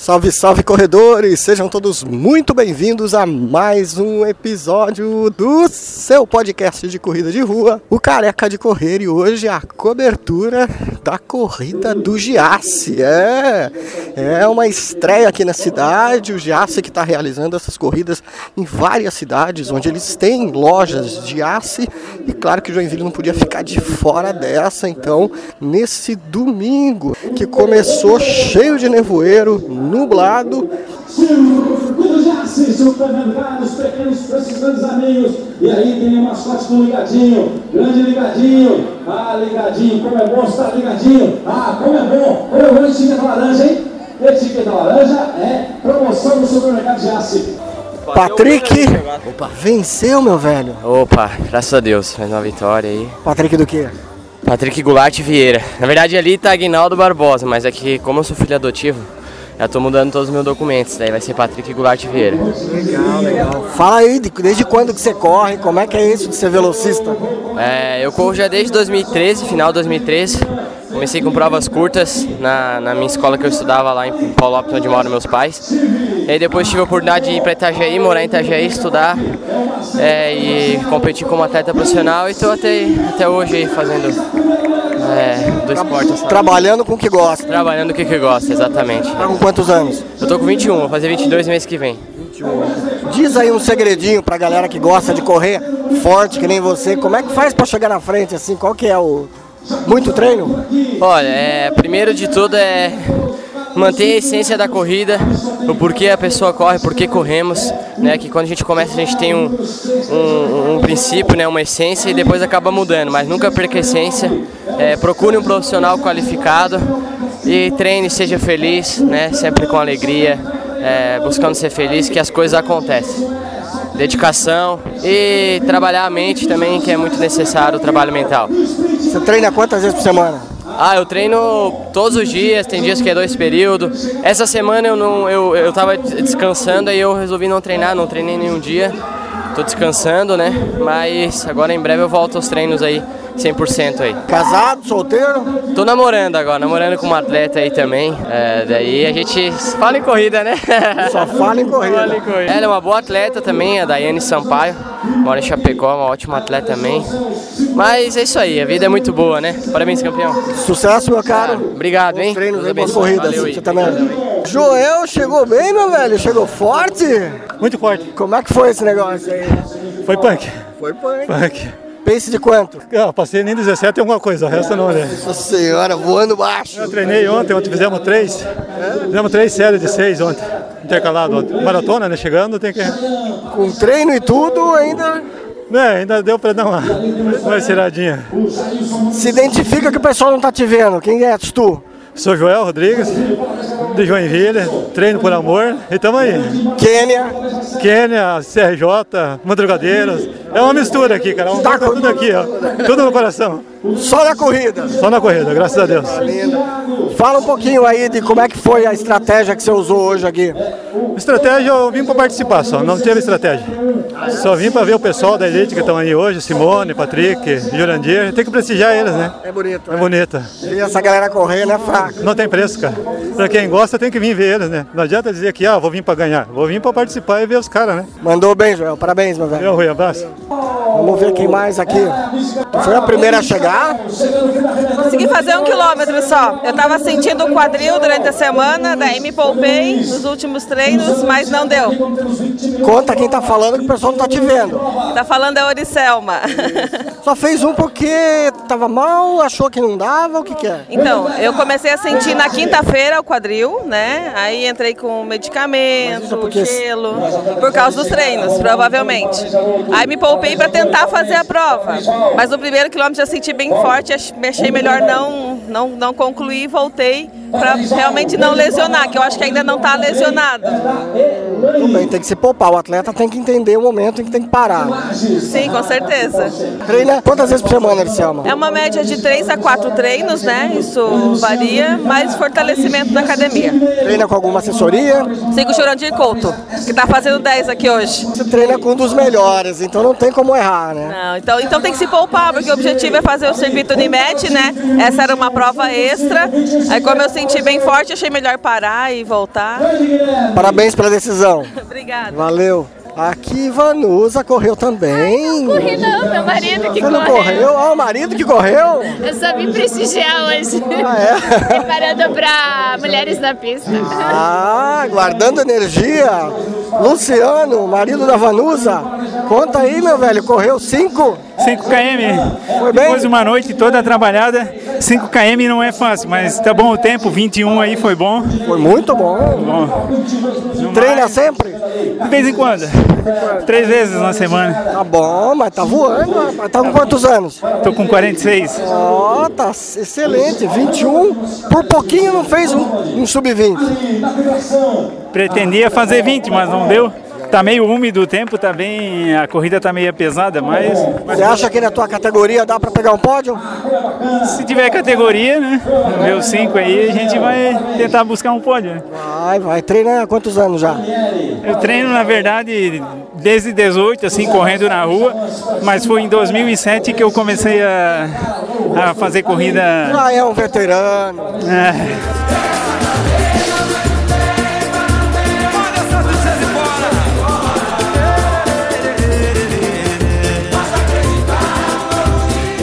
Salve, salve corredores! Sejam todos muito bem-vindos a mais um episódio do seu podcast de corrida de rua, o Careca de Correr, e hoje a cobertura da corrida do Giasse. É, é uma estreia aqui na cidade, o Giasse que está realizando essas corridas em várias cidades, onde eles têm lojas de Giasse, e claro que Joinville não podia ficar de fora dessa, então, nesse domingo que começou cheio de nevoeiro, nublado. E aí tem o mascote com ligadinho, grande ligadinho. Ah, ligadinho, como é bom estar ligadinho. Ah, como é bom, como é bom etiqueta laranja, hein? Etiqueta laranja é promoção do supermercado Jace. Patrick, opa, venceu, meu velho. Opa, graças a Deus, mais uma vitória aí. Patrick do quê? Patrick Goulart Vieira. Na verdade ali tá Aguinaldo Barbosa, mas é que como eu sou filho adotivo, já tô mudando todos os meus documentos, daí vai ser Patrick Goulart Vieira. Legal, legal. Fala aí, de- desde quando que você corre? Como é que é isso de ser velocista? É, eu corro já desde 2013, final de 2013. Comecei com provas curtas na, na minha escola que eu estudava lá em Paulo Lopes, onde moram meus pais. E aí depois tive a oportunidade de ir para Itajaí, morar em Itajaí, estudar é, e competir como atleta profissional e estou até, até hoje aí fazendo é, do esporte. essa- Trabalhando com o que gosta. Trabalhando o que, gosta, exatamente. Tá com quantos anos? Eu tô com 21, vou fazer 22 no mês que vem. Diz aí um segredinho pra galera que gosta de correr forte, que nem você. Como é que faz pra chegar na frente assim? Qual que é o... Muito treino? Olha, é, primeiro de tudo é manter a essência da corrida, o porquê a pessoa corre, por que corremos, né? Que quando a gente começa a gente tem um, um, um princípio, né? Uma essência e depois acaba mudando, mas nunca perca a essência. É, procure um profissional qualificado e treine, seja feliz, né? Sempre com alegria, é, buscando ser feliz, que as coisas acontecem. Dedicação e trabalhar a mente também, que é muito necessário o trabalho mental. Você treina quantas vezes por semana? Ah, eu treino todos os dias, tem dias que é dois períodos. Essa semana eu não eu, eu tava descansando e eu resolvi não treinar, não treinei nenhum dia. Tô descansando, né? Mas agora em breve eu volto aos treinos aí 100% aí. Casado, solteiro? Tô namorando agora, namorando com uma atleta aí também. É, daí a gente fala em corrida, né? Só fala em corrida. Fala em corrida. Ela é uma boa atleta também, a Daiane Sampaio. Mora em Chapecó, uma ótima atleta também. Mas é isso aí, a vida é muito boa, né? Parabéns, campeão. Sucesso, meu caro. Obrigado, hein? Treinos aí, boas corridas. Valeu. Você também. Joel chegou bem, meu velho? Chegou forte? Muito forte. Como é que foi esse negócio aí? Foi punk. Foi punk. Punk. Pace de quanto? Ah, passei nem 17 e alguma coisa, o resto não, né? Nossa senhora, voando baixo. Eu treinei ontem, ontem fizemos três. Fizemos três séries de seis ontem. Intercalado ontem. Maratona, né? Chegando, tem que. Com treino e tudo, ainda Né, ainda deu pra dar uma, uma estiradinha. se identifica que o pessoal não tá te vendo. Quem é tu? Sou Joel Rodrigues, de Joinville, treino por amor e tamo aí. Quênia. Quênia, CRJ, Madrugadeiros. É uma mistura aqui, cara. Um Tá tá tudo aqui, ó. Tudo no coração. Só na corrida. Só na corrida, graças a Deus. Fala um pouquinho aí de como é que foi a estratégia que você usou hoje aqui. Estratégia, eu vim para participar só, não teve estratégia. Só vim para ver o pessoal da elite que estão aí hoje, Simone, Patrick, Jurandir. Tem que prestigiar eles, né? É bonito. É bonita. E essa galera correndo é fraca. Não tem preço, cara. Para quem gosta, tem que vir ver eles, né? Não adianta dizer que, ah, vou vir para ganhar. Vou vir para participar e ver os caras, né? Mandou bem, Joel. Parabéns, meu velho. Eu, Rui, abraço. Vamos ver quem mais aqui. Tu foi a primeira a chegar? Consegui fazer um quilômetro só. Eu tava sentindo o quadril durante a semana, daí me poupei nos últimos treinos, mas não deu. Conta quem tá falando que o pessoal não tá te vendo. Tá falando a Oricelma. Só fez um porque tava mal, achou que não dava, o que que é? Então, eu comecei a sentir na quinta-feira o quadril, né? Aí entrei com isso é medicamento, porque- gelo, por causa dos treinos, provavelmente. Aí me poupei para tentar fazer a prova. Mas no primeiro quilômetro já senti bem forte, achei melhor não, não, não concluir voltei para realmente não lesionar, que eu acho que ainda não tá lesionado. Tudo bem, tem que se poupar. O atleta tem que entender o momento em que tem que parar. Sim, com certeza. Treina quantas vezes por semana, Ericelma? É uma média de 3 a 4 treinos, né? Isso varia, mas fortalecimento da academia. Treina com alguma assessoria? Sigo o Jurandir Couto, que tá fazendo 10 aqui hoje. Você treina com um dos melhores, então não tem como errar, né? Não, então, então tem que se poupar, porque o objetivo é fazer o circuito Unimed, né? Essa era uma prova extra. Aí como eu senti bem forte, achei melhor parar e voltar. Parabéns pela decisão. Obrigada. Valeu. Aqui Vanusa correu também. Corri não, meu marido que Você não correu. correu? Ah, o marido que correu? Eu só vim prestigiar hoje. Ah, é? Preparando pra mulheres na pista. Ah, guardando energia. Luciano, marido da Vanusa. Conta aí, meu velho, correu 5? 5 km. Foi bem? Depois de uma noite toda trabalhada, 5 km não é fácil, mas tá bom o tempo, 21 aí foi bom. Foi muito bom. bom. Treina mais, sempre? De vez em quando. Três vezes na semana. Tá bom, mas tá voando. rapaz. Tá com quantos anos? Tô com 46. Ó, tá excelente. 21. Por pouquinho não fez um, um sub-20. Pretendia fazer 20, mas não deu. Tá meio úmido o tempo, tá bem. A corrida tá meio pesada, mas, Você acha que na tua categoria dá pra pegar um pódio? se tiver categoria, né? Meu 5 aí, a gente vai tentar buscar um pódio. né? Vai, vai. Treina há quantos anos já? Eu treino, na verdade, desde 18, assim, correndo na rua, mas foi em 2007 que eu comecei a, a fazer corrida. Já é um veterano. é,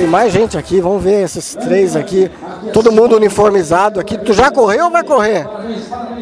Tem mais gente aqui, vamos ver esses três aqui. Todo mundo uniformizado aqui. Tu já correu ou vai correr?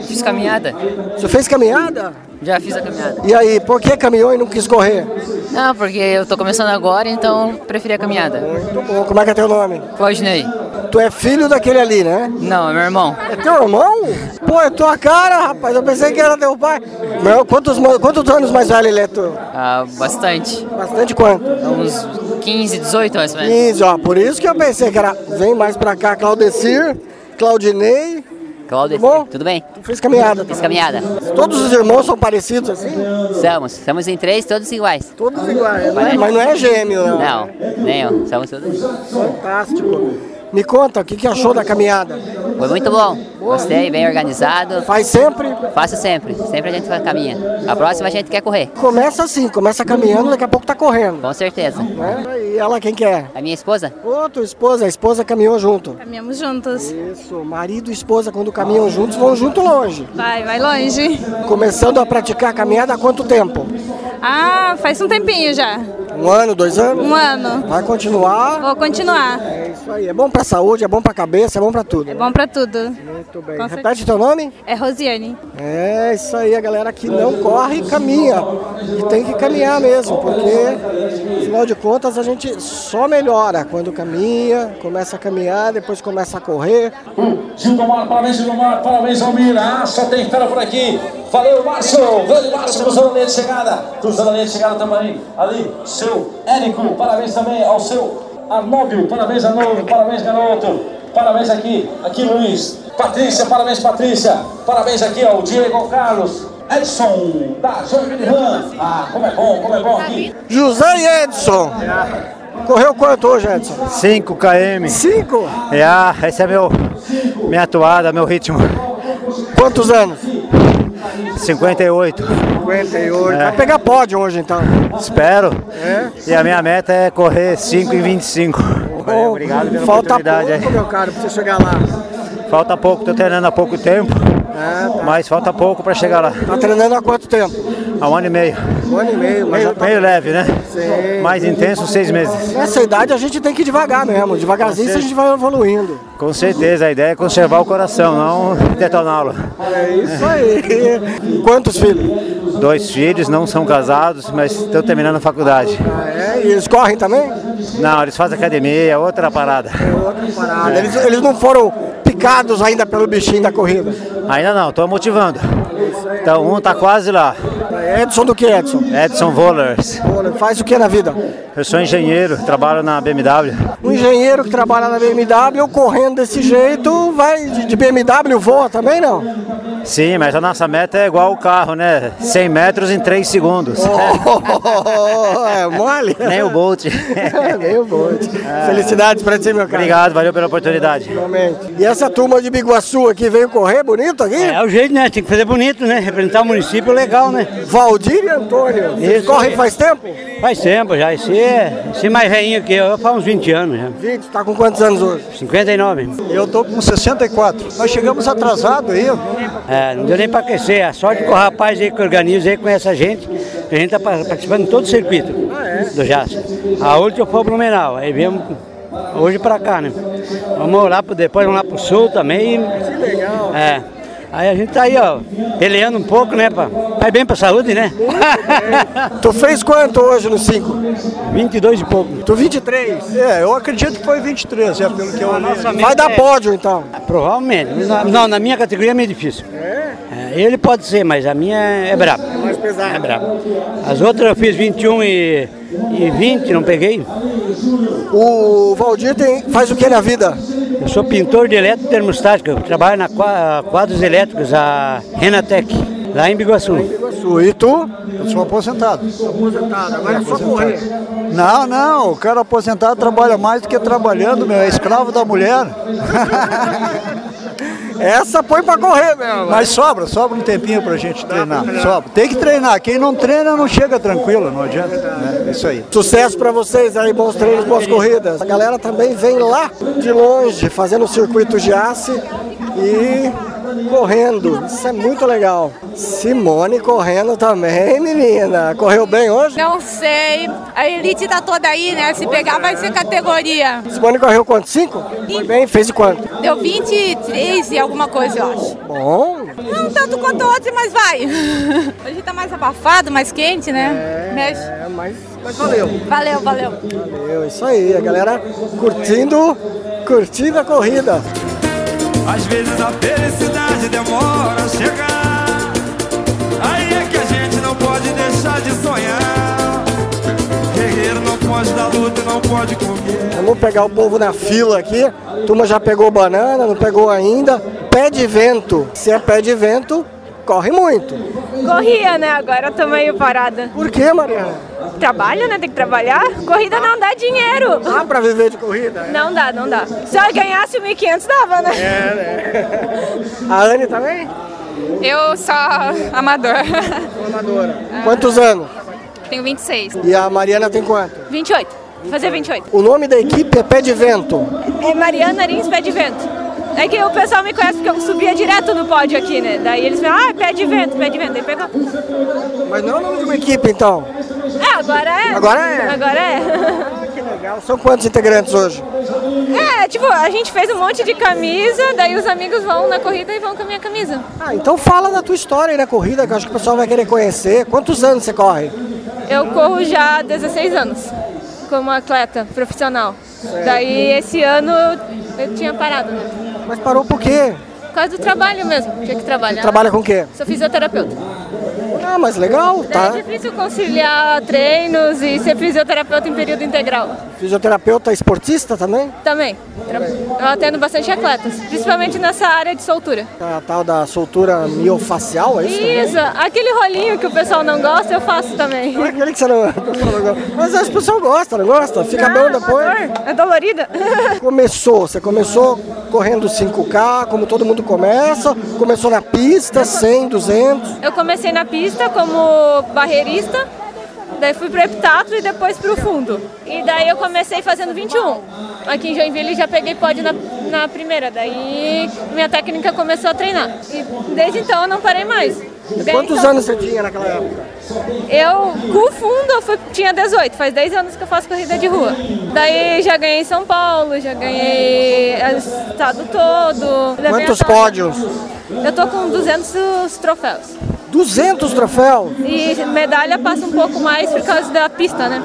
Fiz caminhada. Você fez caminhada? Já fiz a caminhada. E aí, por que caminhou e não quis correr? Não, porque eu tô começando agora, então preferi a caminhada. Muito bom. Como é que é teu nome? Claudinei. Tu é filho daquele ali, né? Não, é meu irmão. É teu irmão? Pô, é tua cara, rapaz. Eu pensei que era teu pai. Meu, quantos, quantos anos mais velho ele é tu? Ah, bastante. Bastante quanto? Uns 15, 18 mais ou menos. 15, ó. Por isso que eu pensei que era. Vem mais pra cá, Claudecir, Claudinei. Cláudio, Tudo bom? tudo bem? Fez caminhada. Fiz caminhada. Todos os irmãos são parecidos assim? Somos. Somos em três, todos iguais. Todos iguais, né? Mas não é gêmeo, não. Não, nem eu. Somos todos. Fantástico. Me conta, o que, que achou da caminhada? Foi muito bom. Gostei, bem organizado. Faz sempre? Faço sempre. Sempre a gente caminha. A próxima a gente quer correr. Começa assim, começa caminhando, daqui a pouco tá correndo. Com certeza. Né? E ela quem que é? A minha esposa? Tua esposa, a esposa caminhou junto. Caminhamos juntos. Isso, marido e esposa quando caminham juntos vão junto longe. Vai, vai longe. Começando a praticar a caminhada há quanto tempo? Ah, faz um tempinho já. Um ano, dois anos? Um ano. Vai continuar? Vou continuar. É isso aí, é bom pra saúde, é bom pra cabeça, é bom pra tudo. É bom pra tudo. Muito bem. Com Repete teu nome? É Rosiane. É isso aí, a galera que não corre caminha. E tem que caminhar mesmo, porque afinal de contas a gente só melhora quando caminha, começa a caminhar, depois começa a correr. Gildomar, parabéns, Gildomar, parabéns, Almir. Ah, só tem fera por aqui. Valeu, Márcio, grande Márcio, cruzando a linha de chegada. Cruzando a linha de chegada também. Ali, seu Érico, parabéns também ao seu Anóbio, parabéns, Anóbio, parabéns, garoto. Parabéns aqui, aqui, Luiz. Patrícia, parabéns, Patrícia. Parabéns aqui ao Diego Carlos. Edson, da Ram. Ah, como é bom, como é bom aqui. José e Edson. Correu quanto hoje, Edson? 5 km. Cinco? É, esse é meu, minha atuada, meu ritmo. Quantos anos? 58. 58. É. Vai pegar pódio hoje então. Espero. É? E a minha meta é correr 5 e 25. Valeu, obrigado pela Falta oportunidade pouco, aí. meu caro, pra você chegar lá. Falta pouco, tô treinando há pouco tempo, É, tá. mas falta pouco para chegar lá. Tá treinando há quanto tempo? Há um ano e meio. Um ano e meio, mas já Meio, tá... meio leve, né? Sim. Mais intenso, seis meses. Nessa idade a gente tem que ir devagar mesmo. Devagarzinho a gente vai evoluindo. Com certeza, a ideia é conservar o coração, não detoná-lo. É isso aí. Quantos filhos? Dois filhos, não são casados, mas estão terminando a faculdade. Ah, é? E eles correm também? Não, eles fazem academia, outra parada. Outra parada. Eles, eles não foram picados ainda pelo bichinho da corrida. Ainda não, estou motivando. Então, um tá quase lá. Edson do que, Edson? Edson Vollers. Faz o que na vida? Eu sou engenheiro, trabalho na BMW. Um engenheiro que trabalha na BMW, correndo desse jeito, vai de BMW, voa também não? Sim, mas a nossa meta é igual o carro, né? 100 metros em 3 segundos. Oh, é mole? Nem o Bolt. Nem o Bolt. Felicidades pra ti, meu cara. Obrigado, valeu pela oportunidade. Realmente. E essa turma de Biguaçu aqui veio correr bonito aqui? É o jeito, né? Tem que fazer bonito, né? Representar o município legal, né? Valdir e Antônio. Isso. correm faz tempo? Faz tempo já. Esse é, esse é mais velhinho que eu, faz uns 20 anos já. 20, tá com quantos anos hoje? 59. Eu tô com 64. Nós chegamos atrasados aí. É, não deu nem pra aquecer. A sorte que o rapaz aí que organiza aí conhece a gente. que A gente tá pa- participando de todo o circuito do Jaça. A última foi o Blumenau. Aí viemos hoje pra cá, né? Vamos lá pro, depois vamos lá pro sul também. Que legal. É. Aí a gente tá aí, ó, peleando um pouco, né? Pra, faz bem pra saúde, né? Tu fez quanto hoje no 5? 22 e pouco. Tu 23? É, eu acredito que foi 23, é pelo que eu olhei. Vai dar pódio então. Provavelmente. Na- Não, na minha categoria é meio difícil. É, ele pode ser, mas a minha é braba. É mais pesada. É braba. As outras eu fiz 21 e, e 20, não peguei. O Valdir tem, faz o que na vida? Eu sou pintor de eletrotermostática, eu trabalho na qua- quadros elétricos, a Renatec, lá em Biguaçu. E tu? Eu sou aposentado. Aposentado, agora é só correr. Não, não, o cara aposentado trabalha mais do que trabalhando, meu, é escravo da mulher. Essa põe pra correr mesmo. Mas sobra, sobra um tempinho pra gente treinar. Sobra. Tem que treinar. Quem não treina não chega tranquilo, não adianta. né? Isso aí. Sucesso pra vocês aí, bons treinos, boas corridas. A galera também vem lá de longe, fazendo o circuito de aço e correndo. Isso é muito legal. Simone correndo também, menina. Correu bem hoje? Não sei. A elite tá toda aí, né? Se pegar vai ser categoria. Simone correu quanto? Cinco? Foi bem? Fez de quanto? Deu 23 e alguma coisa, eu acho. Bom. Não tanto quanto ontem, mas vai. Hoje tá mais abafado, mais quente, né? Mexe. É, mas, mas valeu. Valeu, valeu. Valeu, isso aí. A galera curtindo, curtindo a corrida. Às vezes a felicidade demora a chegar. Aí é que a gente não pode deixar de sonhar. Guerreiro não pode dar luta e não pode comer. Vamos pegar o povo na fila aqui. A turma já pegou banana, não pegou ainda. Pé de vento. Se é pé de vento, corre muito. Corria, né? Agora tô meio parada. Por que, Mariana? Trabalho, né? Tem que trabalhar. Corrida não dá dinheiro. Dá pra viver de corrida? Não dá, não dá. Se eu ganhasse 1.500, dava, né? É, né? A Anne também? Eu sou amador. Amadora. Quantos anos? Tenho 26. E a Mariana tem quanto? 28. Vou fazer 28. O nome da equipe é Pé de Vento. É Mariana Arins Pé de Vento. É que o pessoal me conhece porque eu subia direto no pódio aqui, né? Daí eles falam, ah, pé de vento, pé de vento. Aí pegou. Mas não é o nome de uma equipe, então. É, agora é. Agora é? Agora é. Que legal. São quantos integrantes hoje? É, tipo, a gente fez um monte de camisa, daí os amigos vão na corrida e vão com a minha camisa. Ah, então fala da tua história aí na corrida, que eu acho que o pessoal vai querer conhecer. Quantos anos você corre? Eu corro já há 16 anos, como atleta profissional. Daí esse ano eu tinha parado, né? Mas parou por quê? Por causa do trabalho mesmo, tinha que trabalhar. Trabalha com o quê? Sou fisioterapeuta. Ah, mas legal, É tá? difícil conciliar treinos e ser fisioterapeuta em período integral. Fisioterapeuta esportista também? Também. Eu atendo bastante atletas, principalmente nessa área de soltura. A tal da soltura miofacial, é isso? também? Isso, aquele rolinho que o pessoal não gosta, eu faço também. Aquele que você não, não gosta. Mas as pessoas gostam, não gosta? Fica bom depois. É dolorida. Começou, você começou correndo 5K, como todo mundo começa. Começou na pista, 100, 200. Eu comecei na pista como barreirista, daí fui pro heptatlo e depois pro fundo. E daí eu comecei fazendo 21. Aqui em Joinville já peguei pódio na, na primeira, daí minha técnica começou a treinar. E desde então eu não parei mais. Quantos então- anos você tinha naquela época? Eu, com o fundo, eu fui, tinha 18, faz 10 anos que eu faço corrida de rua. Daí já ganhei São Paulo, já ganhei o estado todo. Quantos pódios? Eu tô com 200 troféus. 200 troféus? E medalha passa um pouco mais por causa da pista, né?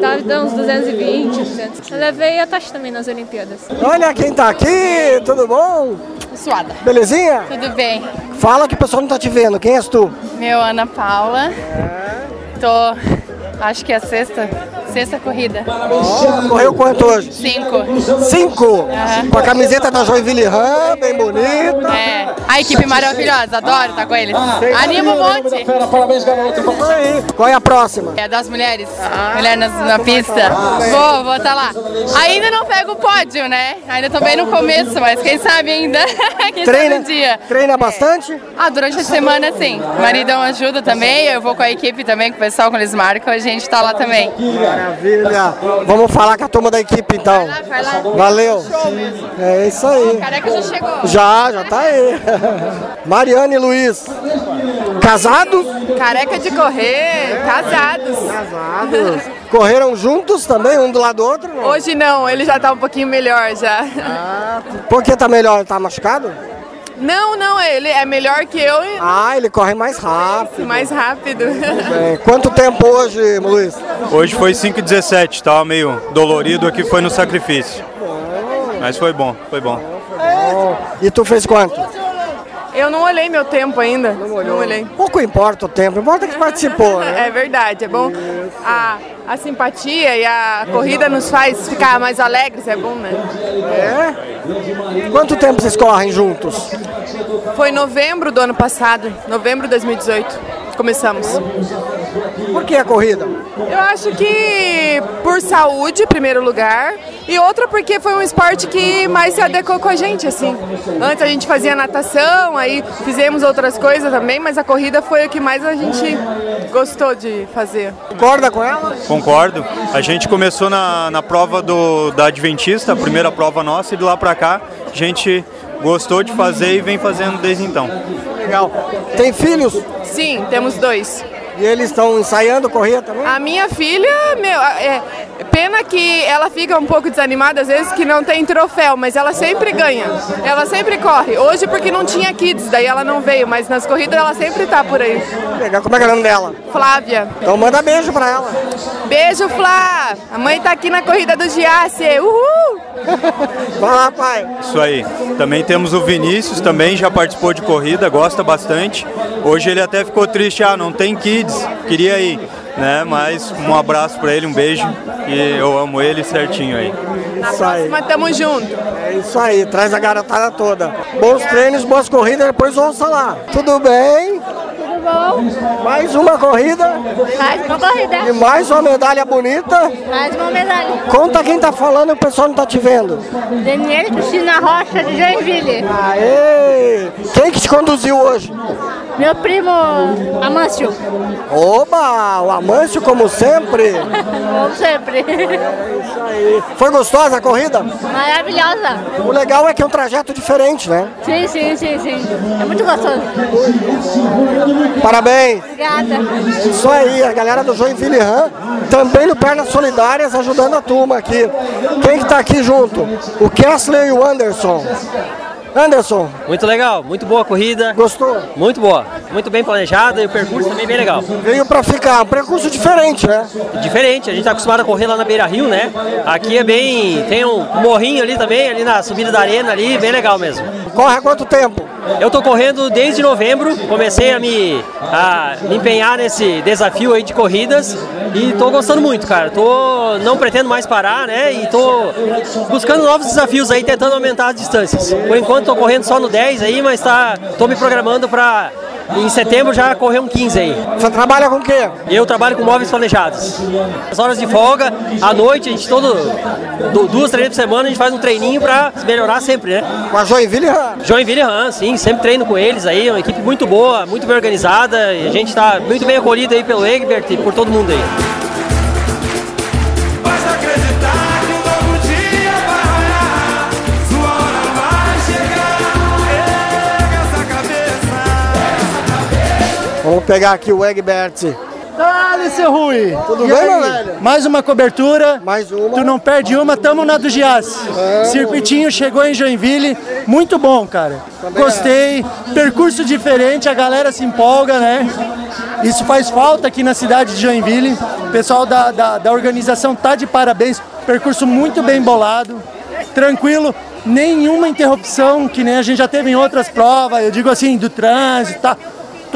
Dá dá uns 220, 200. Eu levei a taxa também nas Olimpíadas. Olha quem tá aqui, tudo bom? Suada. Belezinha? Tudo bem. Fala que o pessoal não tá te vendo, quem és tu? Meu Ana Paula. Tô, acho que é a sexta, sexta corrida. Correu quanto hoje? Cinco. Cinco? Com a camiseta da Joinville Ram, bem bonita. É, a equipe maravilhosa, adoro estar com eles. Anima um monte. Qual é a próxima? É das mulheres, mulher na, na pista. Vou, vou estar lá. Ainda não pego o pódio, né? Ainda tô bem no começo, mas quem sabe ainda. quem Treina, sabe um dia. treina bastante? Ah, durante a semana sim. O uma ajuda também, eu vou com a equipe também, com o pessoal, quando eles marcam, a gente tá lá também. Maravilha. Vamos falar com a turma da equipe então. vai lá. Valeu. É isso aí. Careca já chegou. Já, já tá aí. Mariane e Luiz. Casados? Careca de correr, casados. Casados. Correram juntos também, um do lado do outro? Não? Hoje não, ele já tá um pouquinho melhor já. Por que tá melhor? Tá machucado? Não, não, ele é melhor que eu e Ah, ele corre mais rápido. mais rápido. Bem, quanto tempo hoje, Luiz? Hoje foi 5,17, tava meio dolorido aqui, foi no sacrifício. Mas foi bom, foi bom. E tu fez quanto? Eu não olhei meu tempo ainda. Não, olhei. Pouco importa o tempo, importa que participou, né? É verdade, é bom. A, a simpatia e a corrida nos faz ficar mais alegres, é bom, né? É? Quanto tempo vocês correm juntos? Foi novembro do ano passado, novembro de 2018. Começamos. Por que a corrida? Eu acho que por saúde, em primeiro lugar, e outra porque foi um esporte que mais se adequou com a gente, assim. Antes a gente fazia natação, aí fizemos outras coisas também, mas a corrida foi o que mais a gente gostou de fazer. Concorda com ela? Concordo. A gente começou na, na prova do, da Adventista, a primeira prova nossa, e de lá pra cá a gente gostou de fazer e vem fazendo desde então. Legal. Tem filhos? Sim, temos dois. E eles estão ensaiando correr também? A minha filha, meu, é, pena que ela fica um pouco desanimada às vezes que não tem troféu, mas ela sempre ganha. Ela sempre corre. Hoje porque não tinha kids, daí ela não veio, mas nas corridas ela sempre tá por aí. Legal. Como é que é o nome dela? Flávia. Então manda beijo pra ela. Beijo, Flá! A mãe tá aqui na corrida do Giasse. Uhul! Vai lá, pai. Isso aí. Também temos o Vinícius, também já participou de corrida, gosta bastante. Hoje ele até ficou triste, ah, não tem kids, queria ir, né? Mas um abraço pra ele, um beijo e eu amo ele certinho aí. Na próxima tamo junto. É isso aí, traz a garotada toda. Bons treinos, boas corridas, depois ouça lá. Tudo bem? Tudo bom? Mais uma corrida Mais uma corrida. e mais uma medalha bonita. Mais uma medalha. Conta quem tá falando, o pessoal não tá te vendo. Daniela Cristina Rocha de Joinville. Aê! Quem que te conduziu hoje? Meu primo Amâncio. Oba! O Amâncio, como sempre. Como sempre. Foi gostosa a corrida? Maravilhosa. O legal é que é um trajeto diferente, né? Sim, sim, sim, sim. É muito gostoso. Parabéns! Obrigada. Isso aí, a galera do Joinville Ram, também no Pernas Solidárias, ajudando a turma aqui. Quem que tá aqui junto? O Kessler e o Anderson. Anderson, Muito legal, muito boa a corrida. Gostou? Muito boa, muito bem planejada e o percurso também bem legal. veio pra ficar, um percurso diferente, né? Diferente, a gente tá acostumado a correr lá na Beira Rio, né? Aqui é bem. tem um morrinho ali também, ali na subida da arena ali, bem legal mesmo. Corre há quanto tempo? Eu tô correndo desde novembro, comecei a me, a me empenhar nesse desafio aí de corridas e tô gostando muito, cara. Tô não pretendo mais parar, né? E tô buscando novos desafios aí, tentando aumentar as distâncias. Por enquanto tô correndo só no 10 aí, mas tá tô me programando para em setembro já correr um 15 aí. Você trabalha com o quê? Eu trabalho com móveis planejados. As horas de folga, à noite, a gente todo du- duas, três por semana a gente faz um treininho pra melhorar sempre, né? Com a Joinville Ram? Joinville Ram, sim, sempre treino com eles aí, uma equipe muito boa, muito bem organizada e a gente tá muito bem acolhido aí pelo Egbert e por todo mundo aí. Pegar aqui o Egbert. Dale, seu Rui! Tudo E bem, meu velho? Mais uma cobertura. Mais uma. Tu não perde uma, tamo na do Gias. Circuitinho chegou em Joinville. Muito bom, cara. Gostei. Percurso diferente, a galera se empolga, né? Isso faz falta aqui na cidade de Joinville. O pessoal da, da, da organização tá de parabéns. Percurso muito bem bolado. Tranquilo. Nenhuma interrupção, que nem a gente já teve em outras provas. Eu digo assim, do trânsito, tá?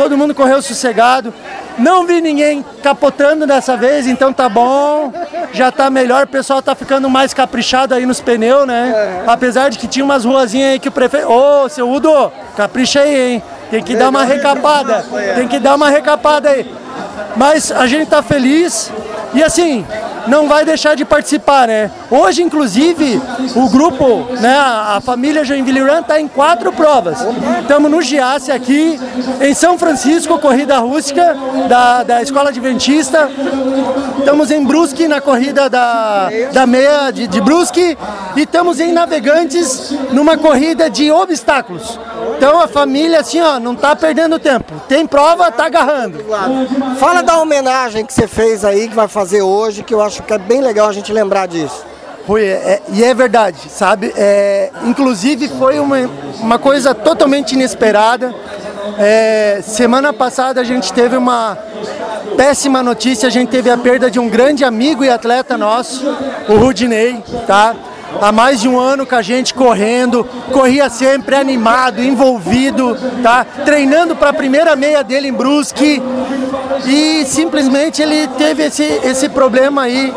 Todo mundo correu sossegado. Não vi ninguém capotando dessa vez, então tá bom. Já tá melhor, o pessoal tá ficando mais caprichado aí nos pneus, né? Apesar de que tinha umas ruazinhas aí que o prefeito. Ô, seu Udo, capricha aí, hein? Tem que dar uma recapada. Tem que dar uma recapada aí. Mas a gente tá feliz e assim, não vai deixar de participar, né? Hoje, inclusive, o grupo, né, a família Joinville Run está em quatro provas. Estamos no Giasse aqui, em São Francisco, corrida rústica da, da Escola Adventista. Estamos em Brusque, na corrida da, da meia de, de Brusque. E estamos em Navegantes, numa corrida de obstáculos. Então a família, assim, ó, não tá perdendo tempo. Tem prova, tá agarrando. Fala da homenagem que você fez aí, que vai fazer hoje, que eu acho que é bem legal a gente lembrar disso. Rui, é- e é verdade, sabe? É, inclusive foi uma, uma coisa totalmente inesperada. É, semana passada a gente teve uma péssima notícia, a gente teve a perda de um grande amigo e atleta nosso, o Rudinei, tá? Há mais de um ano com a gente correndo, corria sempre animado, envolvido, tá? Treinando para a primeira meia dele em Brusque e simplesmente ele teve esse, esse problema aí,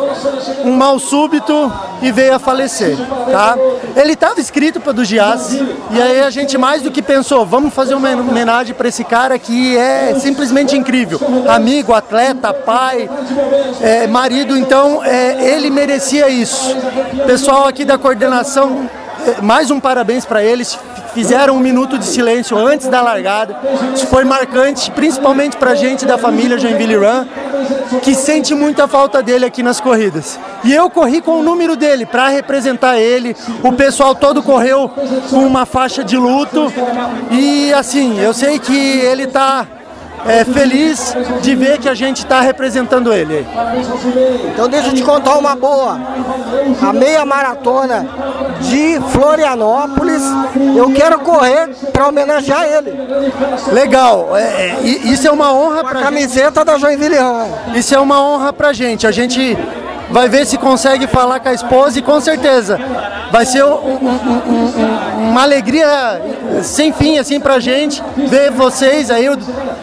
um mal súbito e veio a falecer, tá? Ele estava inscrito para do Giasse e aí a gente mais do que pensou, vamos fazer uma homenagem para esse cara que é simplesmente incrível, amigo, atleta, pai, é, marido, então é, ele merecia isso. Pessoal aqui da coordenação, é, mais um parabéns para eles. Fizeram um minuto de silêncio antes da largada. Isso foi marcante, principalmente para a gente da família Joinville Run, que sente muita falta dele aqui nas corridas. E eu corri com o número dele para representar ele. O pessoal todo correu com uma faixa de luto. E assim, eu sei que ele está é, feliz de ver que a gente está representando ele. Então deixa eu te contar uma boa. A meia maratona de Florianópolis, eu quero correr para homenagear ele. Legal, é, é, isso é uma honra para camiseta da Joinville. Isso é uma honra pra gente. A gente vai ver se consegue falar com a esposa e com certeza vai ser um- um- um- um- uma alegria sem fim assim pra gente ver vocês aí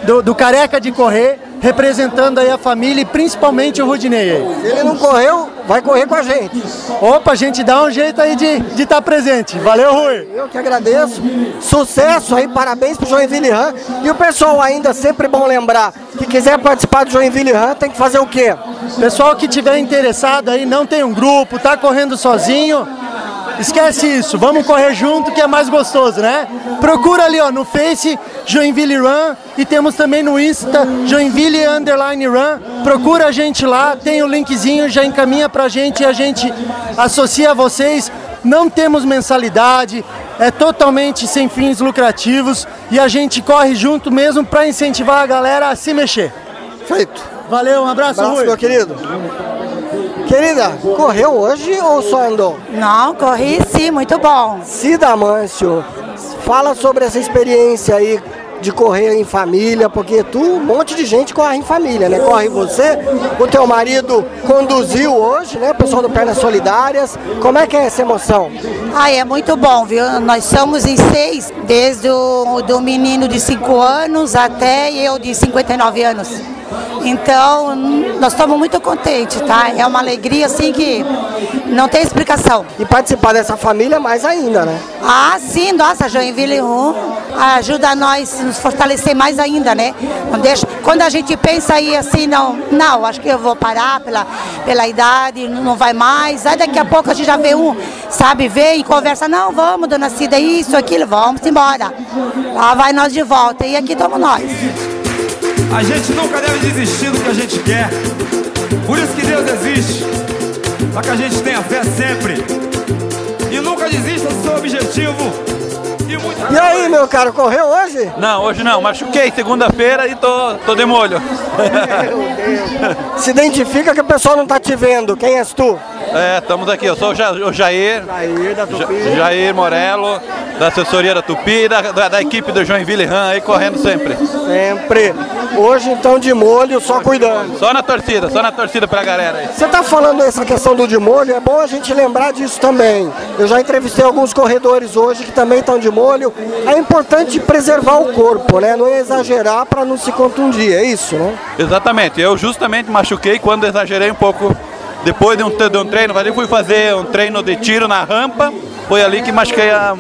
do, do careca de correr representando aí a família e principalmente o Rudinei. aí. Se ele não correu, vai correr com a gente. Opa, a gente dá um jeito aí de estar presente. Valeu, Rui. Eu que agradeço. Sucesso aí, parabéns pro Joinville Run. E o pessoal ainda, sempre bom lembrar, que quiser participar do Joinville Run, tem que fazer o quê? Pessoal que tiver interessado aí, não tem um grupo, tá correndo sozinho, esquece isso, vamos correr junto que é mais gostoso, né? Procura ali ó, no Face Joinville Run e temos também no Insta Joinville Underline Run. Procura a gente lá, tem o linkzinho, já encaminha pra gente e a gente associa a vocês. Não temos mensalidade, é totalmente sem fins lucrativos e a gente corre junto mesmo para incentivar a galera a se mexer. Feito. Valeu, um abraço, Abraço, Rui. meu querido. Querida, correu hoje ou só andou? Não, corri sim, muito bom. Cida Mâncio, fala sobre essa experiência aí de correr em família, porque tu, um monte de gente corre em família, né? Corre você, o teu marido conduziu hoje, né? O pessoal do Pernas Solidárias. Como é que é essa emoção? Ai, é muito bom, viu? Nós somos em seis, desde o do menino de 5 anos até eu de 59 anos. Então, nós estamos muito contentes, tá? É uma alegria assim que não tem explicação. E participar dessa família mais ainda, né? Ah, sim, nossa, Joinville Rum ajuda nós a nos fortalecer mais ainda, né? Não deixa, quando a gente pensa aí assim, não, não, acho que eu vou parar pela, pela idade, não não vai mais. Aí daqui a pouco a gente já vê um, sabe, vê e conversa, não, vamos, dona Cida, isso, aquilo, vamos embora. Lá vai nós de volta e aqui estamos nós. A gente nunca deve desistir do que a gente quer. Por isso que Deus existe. Para que a gente tenha fé sempre. E nunca desista do seu objetivo. E, muito... E aí, meu caro, correu hoje? Não, hoje não. Machuquei segunda-feira e tô, tô de molho. Se identifica que o pessoal não tá te vendo. Quem és tu? É, estamos aqui. Eu sou o Ja- o Jair. Jair da Tupi. Ja- Jair Morello, da assessoria da Tupi e da, da, da equipe do Joinville Ram aí correndo sempre. Sempre. Hoje então de molho, só cuidando. Só na torcida, só na torcida pra galera aí. Você tá falando essa questão do de molho, é bom a gente lembrar disso também. Eu já entrevistei alguns corredores hoje que também estão de molho. É importante preservar o corpo, né? Não exagerar para não se contundir, é isso, né? Exatamente. Eu justamente machuquei quando exagerei um pouco. Depois de um, de um treino, ali fui fazer um treino de tiro na rampa. Foi ali que machuquei a,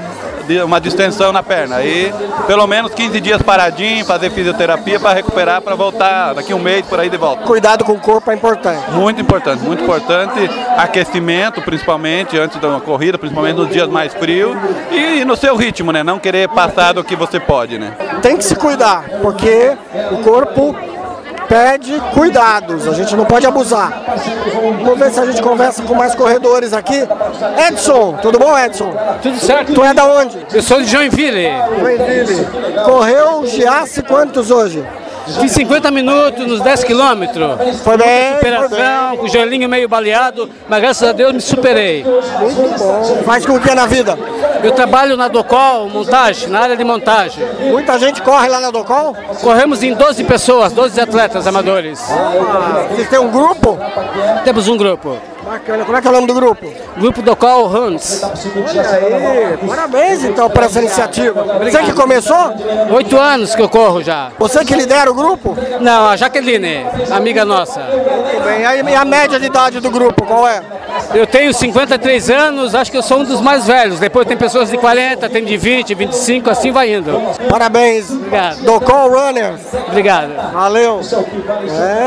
uma distensão na perna. Aí, pelo menos 15 dias paradinho, fazer fisioterapia para recuperar, para voltar daqui um mês por aí de volta. Cuidado com o corpo é importante. Muito importante, muito importante. Aquecimento, principalmente, antes de uma corrida, principalmente nos dias mais frios. E no seu ritmo, né? Não querer passar do que você pode, né? Tem que se cuidar, porque o corpo pede cuidados, a gente não pode abusar. Vamos ver se a gente conversa com mais corredores aqui. Edson, tudo bom, Edson? Tudo certo. Tu é da onde? Eu sou de Joinville. Joinville. Correu Giasse quantos hoje? Fiz 50 minutos nos 10 quilômetros. Foi bem, Superação, com o joelhinho meio baleado, mas graças a Deus me superei. Muito bom. Faz com o que na vida? Eu trabalho na Docol, montagem, na área de montagem. Muita gente corre lá na Docol? Corremos em 12 pessoas, 12 atletas amadores. Vocês têm um grupo? Temos um grupo. Bacana. Como é que é o nome do grupo? Grupo Docol Huns. Olha aí. Parabéns então por essa iniciativa. Você que começou? Oito anos que eu corro já. Você que lidera o grupo? Não, a Jaqueline, amiga nossa. Muito bem. E a média de idade do grupo, qual é? Eu tenho 53 anos, acho que eu sou um dos mais velhos. Depois tem pessoas de 40, tem de 20, 25, assim vai indo. Parabéns. Obrigado. Docol Runners. Obrigado. Valeu.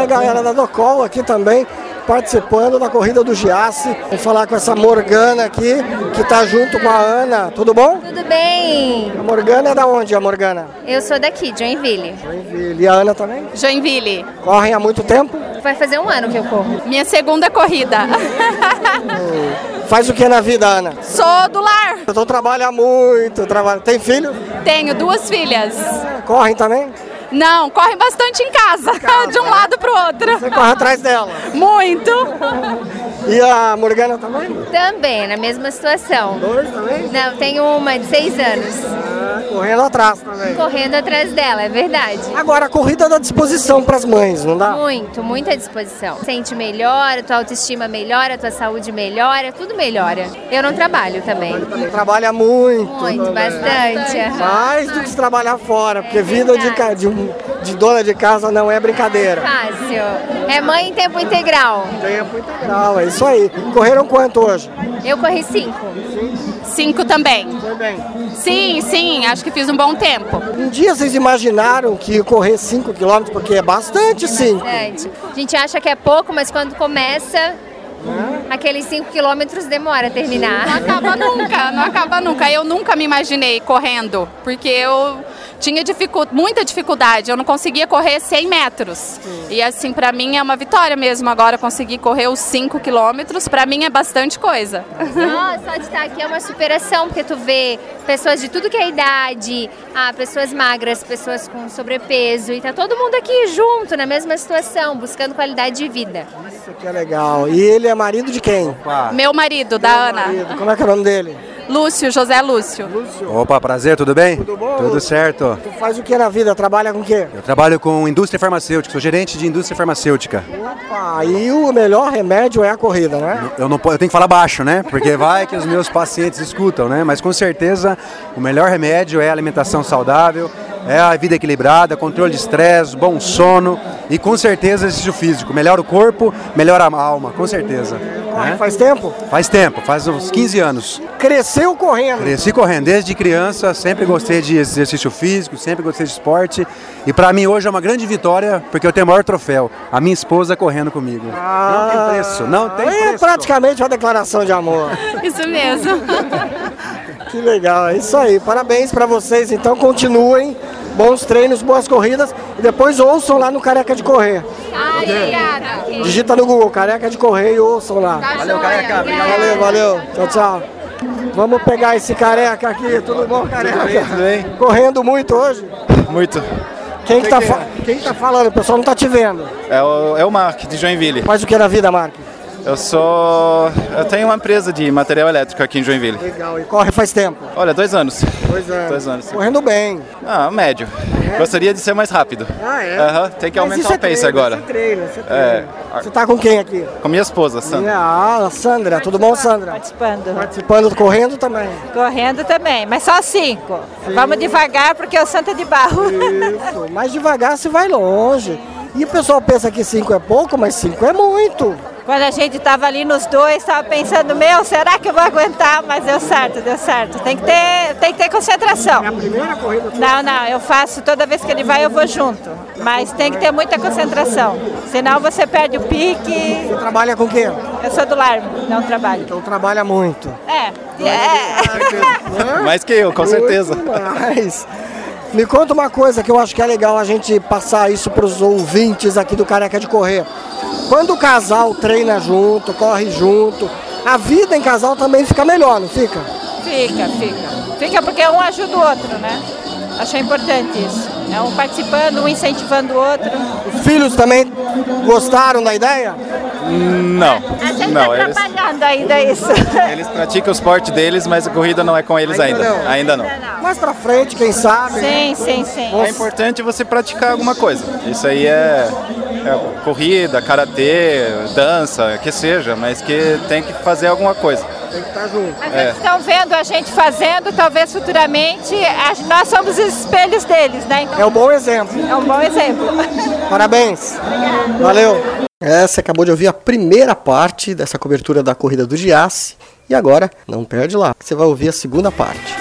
É, galera da Docol aqui também participando da corrida do Giasse. Vou falar com essa Morgana aqui, que tá junto com a Ana. Tudo bom? Tudo bem? A Morgana é da onde, a Morgana? Eu sou daqui, Joinville. Joinville. E a Ana também? Joinville. Correm há muito tempo? Vai fazer um ano que eu corro. Minha segunda corrida. Faz o que na vida, Ana? Sou do lar. Então trabalha muito, trabalha. Tem filho? Tenho duas filhas. Correm também? Não, correm bastante em casa, de um lado pro outro. Você corre atrás dela? Muito. E a Morgana também? Também, na mesma situação. Dois também? Não, tenho uma de seis anos. Correndo atrás também. Correndo atrás dela, é verdade. Agora, a corrida dá disposição para as mães, não dá? Muito, muita disposição. Sente melhora, tua autoestima melhora, tua saúde melhora, tudo melhora. Eu não trabalho também. Trabalha muito. Muito, também. bastante. Mais do que se trabalhar fora, porque vida de, ca- de, um- de dona de casa não é brincadeira. Fácil. É mãe em tempo integral. Tempo integral, é isso aí. Correram quanto hoje? Eu corri cinco. Cinco também. Foi bem. Sim, sim, acho que fiz um bom tempo. Um dia vocês imaginaram que correr 5 km, porque é bastante 5. Bastante. A gente acha que é pouco, mas quando começa, aqueles 5 quilômetros demora a terminar. Não acaba nunca, não acaba nunca. Eu nunca me imaginei correndo, porque eu tinha dificu muita dificuldade, eu não conseguia correr 100 metros. E assim, pra mim é uma vitória mesmo agora conseguir correr os 5 quilômetros, pra mim é bastante coisa. Nossa, só de estar aqui é uma superação, porque tu vê pessoas de tudo que é idade, ah, pessoas magras, pessoas com sobrepeso, e tá todo mundo aqui junto, na mesma situação, buscando qualidade de vida. Isso que é legal. E ele é marido de quem? Meu marido, da Ana. Como é que é o nome dele? Lúcio, José Lúcio. Opa, prazer, tudo bem? Tudo bom? Tudo certo. Tu faz o que na vida? Trabalha com o quê? Eu trabalho com indústria farmacêutica, sou gerente de indústria farmacêutica. Opa, e o melhor remédio é a corrida, né? Eu não eu tenho que falar baixo, né? Porque vai que os meus pacientes escutam, né? Mas com certeza o melhor remédio é a alimentação saudável, é a vida equilibrada, controle de estresse, bom sono e com certeza exercício físico. Melhora o corpo, melhora a alma, com certeza. Corre né? faz tempo? Faz tempo, faz uns 15 anos. Cresceu correndo. Cresci correndo desde criança, sempre gostei de exercício físico, sempre gostei de esporte. E para mim hoje é uma grande vitória, porque eu tenho o maior troféu, a minha esposa correndo comigo. não tem preço, não tem É preço. praticamente uma declaração de amor. Isso mesmo. Que legal, é isso aí. Parabéns pra vocês, então continuem. Bons treinos, boas corridas e depois ouçam lá no Careca de Correr. obrigada. Digita no Google, Careca de Correr e ouçam lá. Valeu, Careca. Obrigada. Valeu, valeu. Tchau, tchau. Vamos pegar esse careca aqui, tudo bom, careca? Tudo bem, tudo bem. Correndo muito hoje? Muito. Quem que tá, quem que tá falando? O pessoal não tá te vendo. É o, é o Mark, de Joinville. Faz o que na vida, Mark? Eu sou. Eu tenho uma empresa de material elétrico aqui em Joinville. Legal, e corre faz tempo? Olha, dois anos. Dois anos. Dois anos. sim. Correndo bem. Ah, médio. Gostaria de ser mais rápido. Ah, é? Aham, tem que Mas aumentar isso o é pace treino, agora. Isso é treino, isso é treino. É. Você tá com quem aqui? Com minha esposa, Sandra. Ah, Sandra, tudo bom, Sandra? Participando. Participando, correndo também. Correndo também, mas só cinco. Vamos devagar porque o santo é de barro. Isso, mais devagar se vai longe. E o pessoal pensa que cinco é pouco, mas cinco é muito. Quando a gente estava ali nos dois, estava pensando, meu, será que eu vou aguentar? Mas deu certo, deu certo. Tem que ter, tem que ter concentração. É a primeira corrida? Não, não, eu faço, toda vez que ele vai eu vou junto. Mas tem que ter muita concentração. Senão você perde o pique. Você trabalha com o quê? Eu sou do lar, não trabalho. Então trabalha muito. É, é. Mais que eu, com certeza. Mas me conta uma coisa que eu acho que é legal a gente passar isso para os ouvintes aqui do Careca de Correr. Quando o casal treina junto, corre junto, a vida em casal também fica melhor, não fica? Fica, fica. Fica porque um ajuda o outro, né? Achei importante isso. É um participando, um incentivando o outro. Os filhos também gostaram da ideia? Não. A gente Não, tá eles, trabalhando ainda isso. eles praticam o esporte deles, mas a corrida não é com eles ainda. Ainda não. Ainda não. Mais pra frente, quem sabe? Sim, sim, sim. É importante você praticar alguma coisa. Isso aí é, é corrida, karatê, dança, que seja, mas que tem que fazer alguma coisa. Tem que estar junto. Mas É. eles estão vendo a gente fazendo, talvez futuramente a- nós somos os espelhos deles, né? Então, É um bom exemplo. é um bom exemplo. Parabéns. Valeu. É, você acabou de ouvir a primeira parte dessa cobertura da corrida do Giasse. E agora, não perde lá, você vai ouvir a segunda parte.